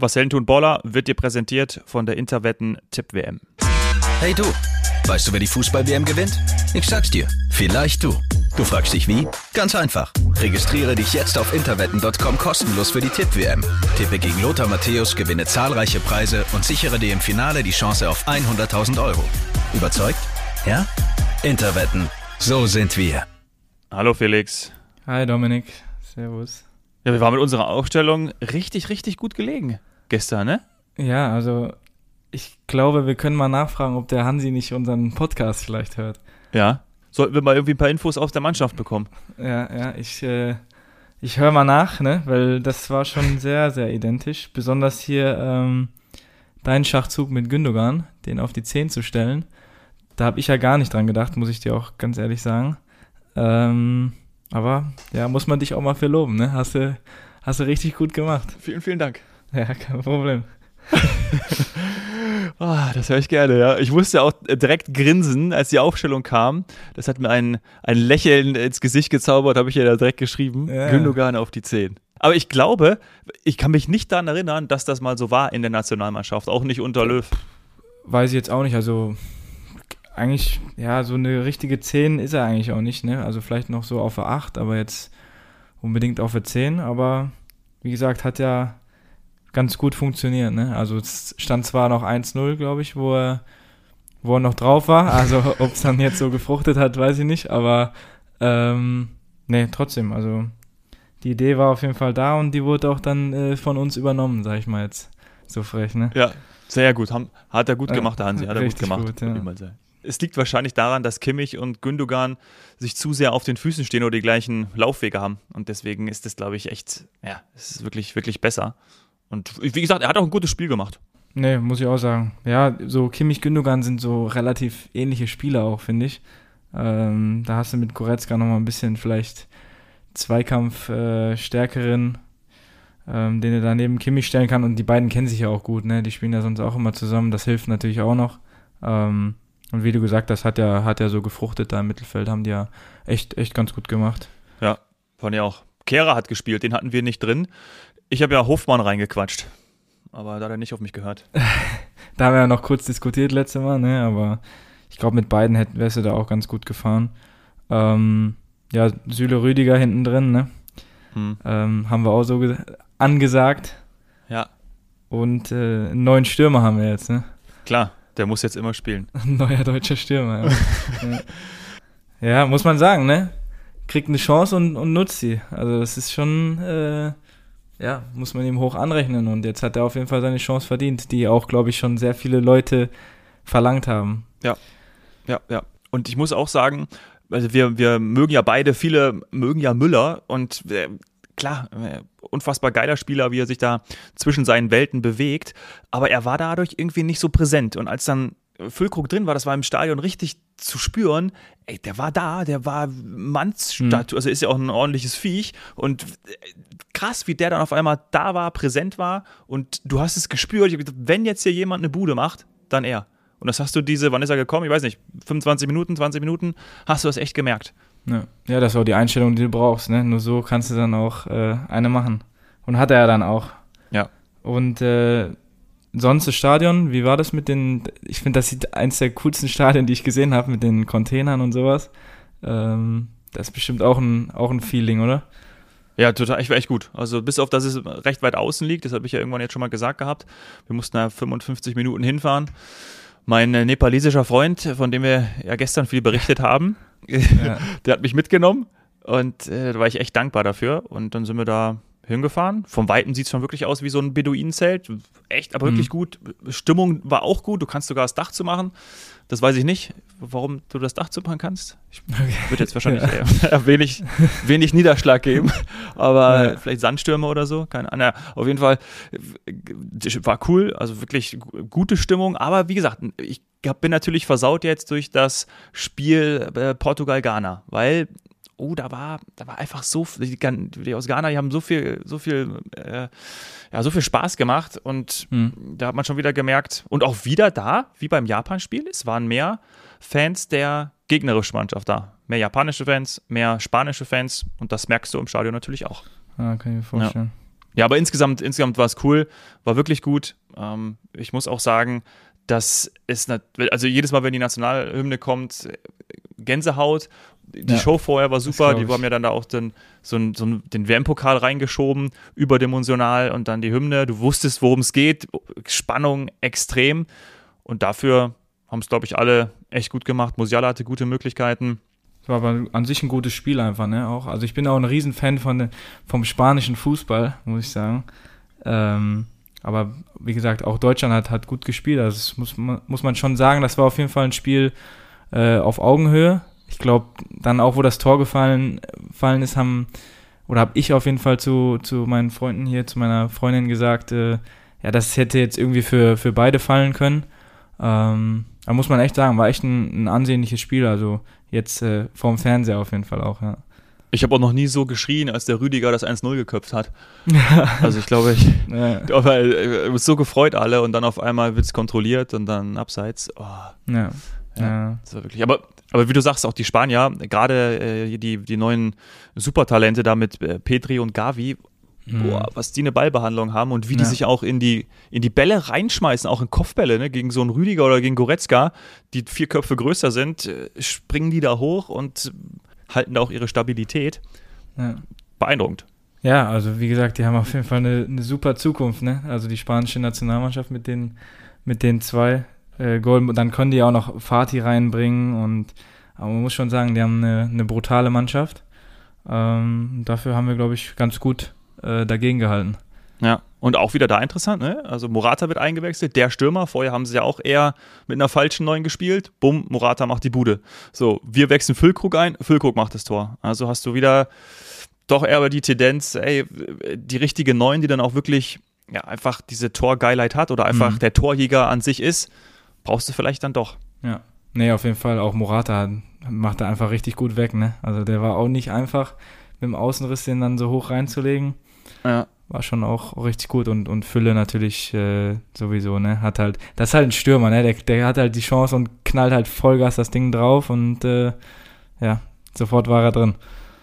Was Hellen tun Baller wird dir präsentiert von der Interwetten Tipp WM. Hey du, weißt du, wer die Fußball-WM gewinnt? Ich sag's dir, vielleicht du. Du fragst dich wie? Ganz einfach. Registriere dich jetzt auf interwetten.com kostenlos für die Tipp-WM. Tippe gegen Lothar Matthäus, gewinne zahlreiche Preise und sichere dir im Finale die Chance auf 100.000 Euro. Überzeugt? Ja? Interwetten. So sind wir. Hallo Felix. Hi Dominik. Servus. Ja, wir waren mit unserer Aufstellung richtig, richtig gut gelegen gestern, ne? Ja, also ich glaube, wir können mal nachfragen, ob der Hansi nicht unseren Podcast vielleicht hört. Ja. Sollten wir mal irgendwie ein paar Infos aus der Mannschaft bekommen. Ja, ja, ich, äh, ich höre mal nach, ne? Weil das war schon sehr, sehr identisch. Besonders hier ähm, dein Schachzug mit Gündogan, den auf die 10 zu stellen. Da habe ich ja gar nicht dran gedacht, muss ich dir auch ganz ehrlich sagen. Ähm, aber ja, muss man dich auch mal für loben, ne? Hast du, hast du richtig gut gemacht. Vielen, vielen Dank. Ja, kein Problem. oh, das höre ich gerne, ja. Ich musste auch direkt grinsen, als die Aufstellung kam. Das hat mir ein, ein Lächeln ins Gesicht gezaubert, habe ich ja da direkt geschrieben. Ja. Gündogan auf die 10. Aber ich glaube, ich kann mich nicht daran erinnern, dass das mal so war in der Nationalmannschaft, auch nicht unter Löw. Weiß ich jetzt auch nicht, also eigentlich, ja, so eine richtige 10 ist er eigentlich auch nicht, ne? Also vielleicht noch so auf der 8, aber jetzt unbedingt auf der 10, aber wie gesagt, hat ja ganz gut funktioniert. Ne? Also es stand zwar noch 1-0, glaube ich, wo er, wo er noch drauf war. Also ob es dann jetzt so gefruchtet hat, weiß ich nicht. Aber ähm, nee, trotzdem. Also die Idee war auf jeden Fall da und die wurde auch dann äh, von uns übernommen, sag ich mal jetzt. So frech, ne? Ja, sehr gut. Hat er gut gemacht, der Hansi. Hat er gut gemacht. Gut, ja. Es liegt wahrscheinlich daran, dass Kimmich und Gündogan sich zu sehr auf den Füßen stehen oder die gleichen Laufwege haben. Und deswegen ist das, glaube ich, echt, ja, es ist wirklich, wirklich besser. Und wie gesagt, er hat auch ein gutes Spiel gemacht. Nee, muss ich auch sagen. Ja, so Kimmich Gündogan sind so relativ ähnliche Spieler auch, finde ich. Ähm, da hast du mit Goretzka nochmal ein bisschen vielleicht Zweikampf äh, ähm, den er daneben Kimmich stellen kann. Und die beiden kennen sich ja auch gut, ne? Die spielen ja sonst auch immer zusammen. Das hilft natürlich auch noch. Ähm, und wie du gesagt hast, hat ja, hat ja so gefruchtet da im Mittelfeld, haben die ja echt, echt ganz gut gemacht. Ja, fand ich auch. Kehrer hat gespielt, den hatten wir nicht drin. Ich habe ja Hofmann reingequatscht, aber da hat er nicht auf mich gehört. da haben wir ja noch kurz diskutiert letzte Mal, ne? aber ich glaube, mit beiden hätten wärst du da auch ganz gut gefahren. Ähm, ja, Süle Rüdiger hinten drin, ne? Hm. Ähm, haben wir auch so angesagt. Ja. Und äh, einen neuen Stürmer haben wir jetzt, ne? Klar, der muss jetzt immer spielen. Neuer deutscher Stürmer, ja. ja. muss man sagen, ne? Kriegt eine Chance und, und nutzt sie. Also das ist schon äh, ja, muss man ihm hoch anrechnen. Und jetzt hat er auf jeden Fall seine Chance verdient, die auch, glaube ich, schon sehr viele Leute verlangt haben. Ja, ja, ja. Und ich muss auch sagen, also wir, wir mögen ja beide, viele mögen ja Müller und äh, klar, äh, unfassbar geiler Spieler, wie er sich da zwischen seinen Welten bewegt, aber er war dadurch irgendwie nicht so präsent. Und als dann Füllkrug drin war, das war im Stadion richtig zu spüren, ey, der war da, der war Mannsstadt, mhm. also ist ja auch ein ordentliches Viech und äh, krass, wie der dann auf einmal da war, präsent war und du hast es gespürt, ich hab gedacht, wenn jetzt hier jemand eine Bude macht, dann er. Und das hast du diese, wann ist er gekommen? Ich weiß nicht, 25 Minuten, 20 Minuten, hast du das echt gemerkt. Ja, ja das war die Einstellung, die du brauchst, ne? Nur so kannst du dann auch äh, eine machen. Und hat er ja dann auch. Ja. Und äh, sonst das Stadion, wie war das mit den, ich finde, das sieht eins der coolsten Stadien, die ich gesehen habe, mit den Containern und sowas. Ähm, das ist bestimmt auch ein, auch ein Feeling, oder? Ja, total, ich war echt gut. Also bis auf, dass es recht weit außen liegt, das habe ich ja irgendwann jetzt schon mal gesagt gehabt. Wir mussten da 55 Minuten hinfahren. Mein äh, nepalesischer Freund, von dem wir ja gestern viel berichtet haben, ja. der hat mich mitgenommen und äh, da war ich echt dankbar dafür. Und dann sind wir da hingefahren. Vom Weiten sieht es schon wirklich aus wie so ein Beduinenzelt. Echt, aber wirklich mhm. gut. Stimmung war auch gut. Du kannst sogar das Dach zu machen. Das weiß ich nicht, warum du das Dach zu machen kannst. Ich okay. würde jetzt wahrscheinlich ja. wenig, wenig Niederschlag geben, aber ja. vielleicht Sandstürme oder so. Keine Ahnung. Auf jeden Fall war cool, also wirklich gute Stimmung. Aber wie gesagt, ich bin natürlich versaut jetzt durch das Spiel äh, Portugal-Ghana, weil oh, da war, da war einfach so, die, die aus Ghana, die haben so viel, so viel, äh, ja, so viel Spaß gemacht und hm. da hat man schon wieder gemerkt und auch wieder da, wie beim Japan-Spiel, es waren mehr Fans der gegnerischen Mannschaft da. Mehr japanische Fans, mehr spanische Fans und das merkst du im Stadion natürlich auch. Ah, kann ich mir vorstellen. Ja. Ja, aber insgesamt, insgesamt war es cool, war wirklich gut. Ähm, ich muss auch sagen, dass es, also jedes Mal, wenn die Nationalhymne kommt, Gänsehaut. Die ja, Show vorher war super, die haben ja dann da auch den, so, einen, so den WM-Pokal reingeschoben, überdimensional und dann die Hymne. Du wusstest, worum es geht, Spannung extrem und dafür haben es, glaube ich, alle echt gut gemacht. Musiala hatte gute Möglichkeiten. War aber an sich ein gutes Spiel einfach, ne? Auch. Also ich bin auch ein Riesenfan von, vom spanischen Fußball, muss ich sagen. Ähm, aber wie gesagt, auch Deutschland hat, hat gut gespielt. Also das muss, muss man schon sagen, das war auf jeden Fall ein Spiel äh, auf Augenhöhe. Ich glaube, dann auch, wo das Tor gefallen, gefallen ist, haben, oder habe ich auf jeden Fall zu, zu meinen Freunden hier, zu meiner Freundin gesagt, äh, ja, das hätte jetzt irgendwie für, für beide fallen können. Ähm, da muss man echt sagen, war echt ein, ein ansehnliches Spiel. Also jetzt äh, vorm Fernseher auf jeden Fall auch, ja. Ich habe auch noch nie so geschrien, als der Rüdiger das 1-0 geköpft hat. also ich glaube, ich ja. äh, so gefreut alle und dann auf einmal wird es kontrolliert und dann abseits. Oh. Ja. ja. Das war wirklich. Aber, aber wie du sagst, auch die Spanier, gerade äh, die, die neuen Supertalente da mit äh, Petri und Gavi. Boah, was die eine Ballbehandlung haben und wie ja. die sich auch in die, in die Bälle reinschmeißen, auch in Kopfbälle, ne, gegen so einen Rüdiger oder gegen Goretzka, die vier Köpfe größer sind, äh, springen die da hoch und halten da auch ihre Stabilität. Ja. Beeindruckend. Ja, also wie gesagt, die haben auf jeden Fall eine, eine super Zukunft, ne? Also die spanische Nationalmannschaft mit den, mit den zwei äh, Golden, dann können die auch noch Fatih reinbringen und aber man muss schon sagen, die haben eine, eine brutale Mannschaft. Ähm, dafür haben wir, glaube ich, ganz gut äh, dagegen gehalten. Ja, und auch wieder da interessant, ne? Also Morata wird eingewechselt, der Stürmer. Vorher haben sie ja auch eher mit einer falschen Neuen gespielt. Bumm, Morata macht die Bude. So, wir wechseln Füllkrug ein, Füllkrug macht das Tor. Also hast du wieder doch eher die Tendenz, ey, die richtige Neun, die dann auch wirklich ja, einfach diese Torgeilheit hat oder einfach mhm. der Torjäger an sich ist, brauchst du vielleicht dann doch. Ja. Nee, auf jeden Fall. Auch Morata macht er einfach richtig gut weg, ne? Also der war auch nicht einfach, mit dem Außenriss den dann so hoch reinzulegen. Ja. War schon auch richtig gut und, und Fülle natürlich äh, sowieso, ne? Hat halt, das ist halt ein Stürmer, ne? Der, der hat halt die Chance und knallt halt Vollgas das Ding drauf und äh, ja, sofort war er drin.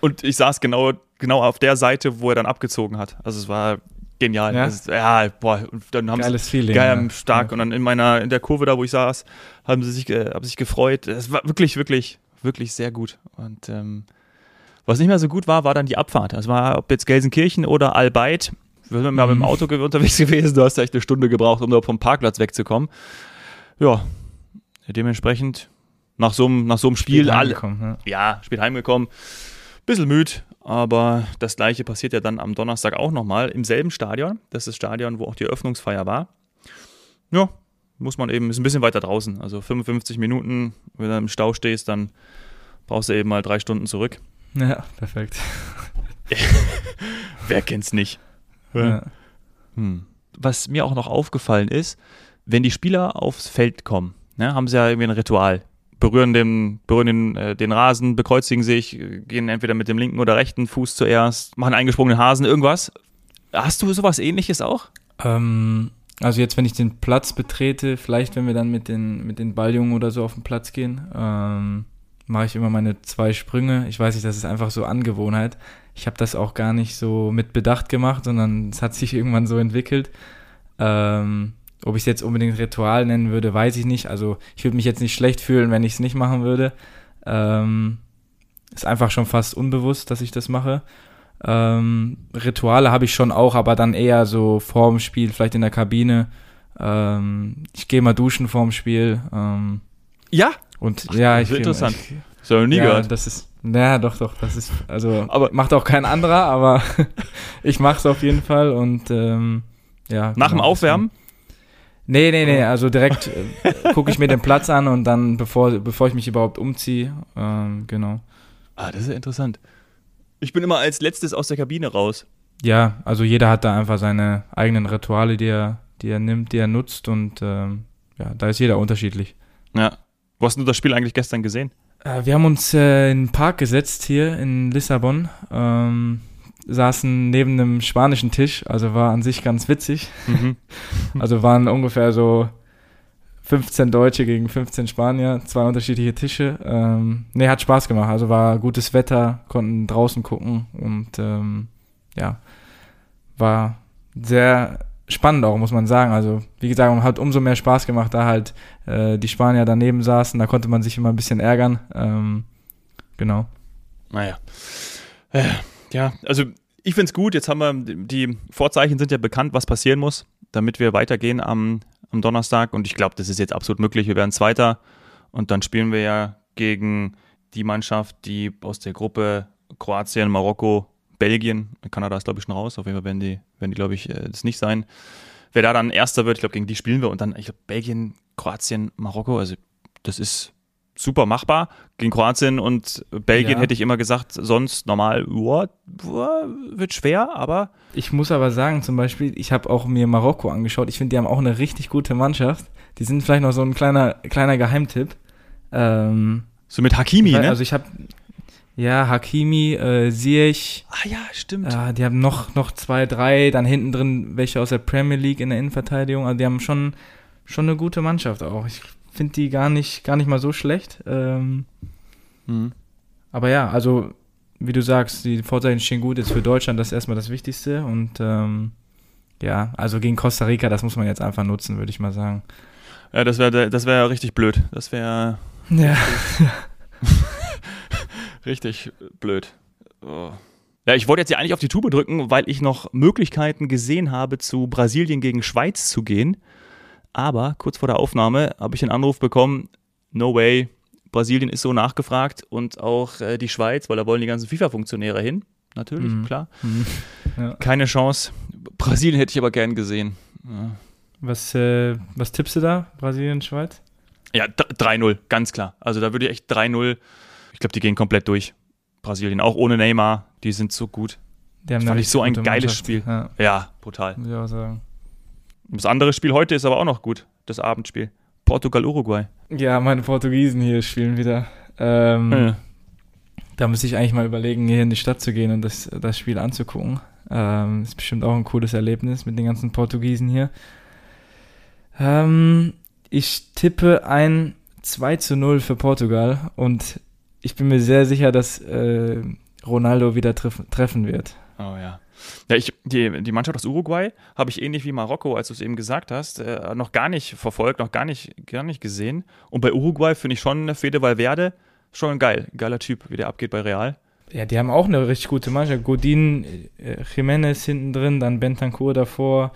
Und ich saß genau, genau auf der Seite, wo er dann abgezogen hat. Also es war genial. Ja, ist, ja boah, und dann haben Geiles sie Feeling, geil, ja. stark. Ja. Und dann in meiner, in der Kurve da, wo ich saß, haben sie sich, äh, haben sich gefreut. Es war wirklich, wirklich, wirklich sehr gut. Und ähm, was nicht mehr so gut war, war dann die Abfahrt. Das war, ob jetzt Gelsenkirchen oder Albeit. Wir sind mal mit dem mhm. Auto unterwegs gewesen. Du hast echt eine Stunde gebraucht, um da vom Parkplatz wegzukommen. Ja, dementsprechend nach so einem, nach so einem Spiel, alle, ja. ja, spät heimgekommen. Bisschen müde, aber das gleiche passiert ja dann am Donnerstag auch nochmal im selben Stadion. Das ist das Stadion, wo auch die Eröffnungsfeier war. Ja, muss man eben, ist ein bisschen weiter draußen. Also 55 Minuten, wenn du im Stau stehst, dann brauchst du eben mal drei Stunden zurück. Ja, perfekt. Wer kennt's nicht? Ja. Hm. Was mir auch noch aufgefallen ist, wenn die Spieler aufs Feld kommen, ne, haben sie ja irgendwie ein Ritual. Berühren den, berühren den, äh, den Rasen, bekreuzigen sich, gehen entweder mit dem linken oder rechten Fuß zuerst, machen eingesprungenen Hasen, irgendwas. Hast du sowas ähnliches auch? Ähm, also jetzt, wenn ich den Platz betrete, vielleicht wenn wir dann mit den, mit den Balljungen oder so auf den Platz gehen, ähm, mache ich immer meine zwei Sprünge. Ich weiß nicht, das ist einfach so Angewohnheit. Ich habe das auch gar nicht so mit Bedacht gemacht, sondern es hat sich irgendwann so entwickelt. Ähm, ob ich es jetzt unbedingt Ritual nennen würde, weiß ich nicht. Also ich würde mich jetzt nicht schlecht fühlen, wenn ich es nicht machen würde. Ähm, ist einfach schon fast unbewusst, dass ich das mache. Ähm, Rituale habe ich schon auch, aber dann eher so vorm Spiel, vielleicht in der Kabine. Ähm, ich gehe mal duschen vorm Spiel. Ähm, ja? Und Ach, ja, ich interessant. Ich, das habe ich nie ja, gehört. Das ist, naja, doch, doch, das ist, also, aber macht auch kein anderer, aber ich mache es auf jeden Fall und ähm, ja. Nach dem genau, Aufwärmen? Nee, nee, nee, also direkt äh, gucke ich mir den Platz an und dann, bevor, bevor ich mich überhaupt umziehe, ähm, genau. Ah, das ist ja interessant. Ich bin immer als letztes aus der Kabine raus. Ja, also jeder hat da einfach seine eigenen Rituale, die er, die er nimmt, die er nutzt und ähm, ja, da ist jeder unterschiedlich. Ja. Wo hast du das Spiel eigentlich gestern gesehen? Äh, wir haben uns äh, in den Park gesetzt hier in Lissabon. Ähm, saßen neben einem spanischen Tisch, also war an sich ganz witzig. Mhm. also waren ungefähr so 15 Deutsche gegen 15 Spanier, zwei unterschiedliche Tische. Ähm, nee, hat Spaß gemacht. Also war gutes Wetter, konnten draußen gucken und ähm, ja, war, sehr spannend auch, muss man sagen. Also, wie gesagt, hat umso mehr Spaß gemacht, da halt äh, die Spanier daneben saßen. Da konnte man sich immer ein bisschen ärgern. Ähm, genau. Naja. Äh, ja, also ich finde es gut. Jetzt haben wir, die Vorzeichen sind ja bekannt, was passieren muss, damit wir weitergehen am, am Donnerstag. Und ich glaube, das ist jetzt absolut möglich. Wir werden Zweiter. Und dann spielen wir ja gegen die Mannschaft, die aus der Gruppe Kroatien, Marokko, Belgien, Kanada ist glaube ich schon raus, auf jeden Fall werden die, werden die glaube ich, äh, das nicht sein. Wer da dann Erster wird, ich glaube, gegen die spielen wir und dann, ich glaube, Belgien, Kroatien, Marokko, also das ist super machbar. Gegen Kroatien und Belgien ja. hätte ich immer gesagt, sonst normal, wow, wird schwer, aber. Ich muss aber sagen, zum Beispiel, ich habe auch mir Marokko angeschaut. Ich finde, die haben auch eine richtig gute Mannschaft. Die sind vielleicht noch so ein kleiner, kleiner Geheimtipp. Ähm, so mit Hakimi, ne? Also ich habe ja, Hakimi, äh, Ziyech. Ah ja, stimmt. Äh, die haben noch, noch zwei, drei, dann hinten drin welche aus der Premier League in der Innenverteidigung. Also die haben schon, schon eine gute Mannschaft auch. Ich finde die gar nicht, gar nicht mal so schlecht. Ähm, mhm. Aber ja, also wie du sagst, die Vorzeichen stehen gut, ist für Deutschland das ist erstmal das Wichtigste. Und ähm, ja, also gegen Costa Rica, das muss man jetzt einfach nutzen, würde ich mal sagen. Ja, das wäre das wär richtig blöd. Das wäre. Ja. Richtig blöd. Oh. Ja, ich wollte jetzt ja eigentlich auf die Tube drücken, weil ich noch Möglichkeiten gesehen habe, zu Brasilien gegen Schweiz zu gehen. Aber kurz vor der Aufnahme habe ich einen Anruf bekommen, no way, Brasilien ist so nachgefragt und auch äh, die Schweiz, weil da wollen die ganzen FIFA-Funktionäre hin. Natürlich, mhm. klar. Mhm. Ja. Keine Chance. Brasilien hätte ich aber gern gesehen. Ja. Was, äh, was tippst du da, Brasilien, Schweiz? Ja, 3-0, ganz klar. Also da würde ich echt 3-0 ich glaube, die gehen komplett durch. Brasilien, auch ohne Neymar, die sind so gut. Die haben das fand ich so ein geiles Spiel. Ja. ja, brutal. Muss ich auch sagen. Das andere Spiel heute ist aber auch noch gut, das Abendspiel. Portugal-Uruguay. Ja, meine Portugiesen hier spielen wieder. Ähm, ja. Da müsste ich eigentlich mal überlegen, hier in die Stadt zu gehen und das, das Spiel anzugucken. Ähm, ist bestimmt auch ein cooles Erlebnis mit den ganzen Portugiesen hier. Ähm, ich tippe ein 2 zu 0 für Portugal und ich bin mir sehr sicher, dass äh, Ronaldo wieder treff treffen wird. Oh ja. Ja, ich, die, die Mannschaft aus Uruguay habe ich ähnlich wie Marokko, als du es eben gesagt hast, äh, noch gar nicht verfolgt, noch gar nicht, gar nicht gesehen. Und bei Uruguay finde ich schon Fede Valverde schon geil. Geiler Typ, wie der abgeht bei Real. Ja, die haben auch eine richtig gute Mannschaft. Godin, äh, Jiménez hinten drin, dann Bentancur davor,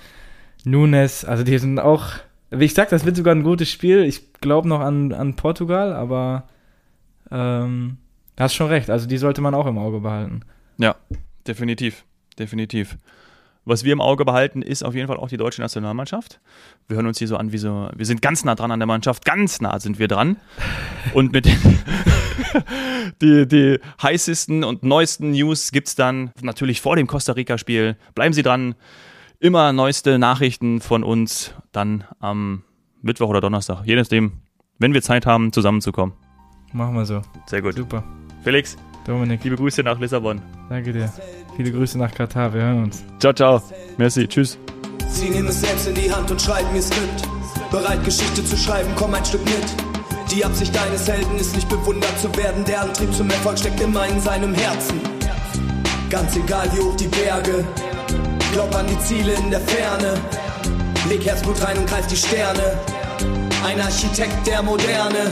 Nunes, also die sind auch, wie ich sag, das wird sogar ein gutes Spiel. Ich glaube noch an, an Portugal, aber ähm, hast schon recht, also die sollte man auch im Auge behalten. Ja, definitiv, definitiv. Was wir im Auge behalten, ist auf jeden Fall auch die deutsche Nationalmannschaft. Wir hören uns hier so an, wie so, wir sind ganz nah dran an der Mannschaft, ganz nah sind wir dran. Und mit den die, die heißesten und neuesten News gibt es dann natürlich vor dem Costa Rica-Spiel. Bleiben Sie dran. Immer neueste Nachrichten von uns dann am Mittwoch oder Donnerstag, je nachdem, wenn wir Zeit haben, zusammenzukommen. Machen wir so. Sehr gut. Super. Felix. Dominik. Liebe Grüße nach Lissabon. Danke dir. Viele Grüße nach Katar. Wir hören uns. Ciao, ciao. Merci. Tschüss. Sie nehmen es selbst in die Hand und schreiben ihr Skript. Bereit, Geschichte zu schreiben, komm ein Stück mit. Die Absicht deines Helden ist nicht bewundert zu werden. Der Antrieb zum Erfolg steckt immer in seinem Herzen. Ganz egal wie hoch die Berge. Glaub an die Ziele in der Ferne. Leg Herzblut rein und greif die Sterne. Ein Architekt der Moderne.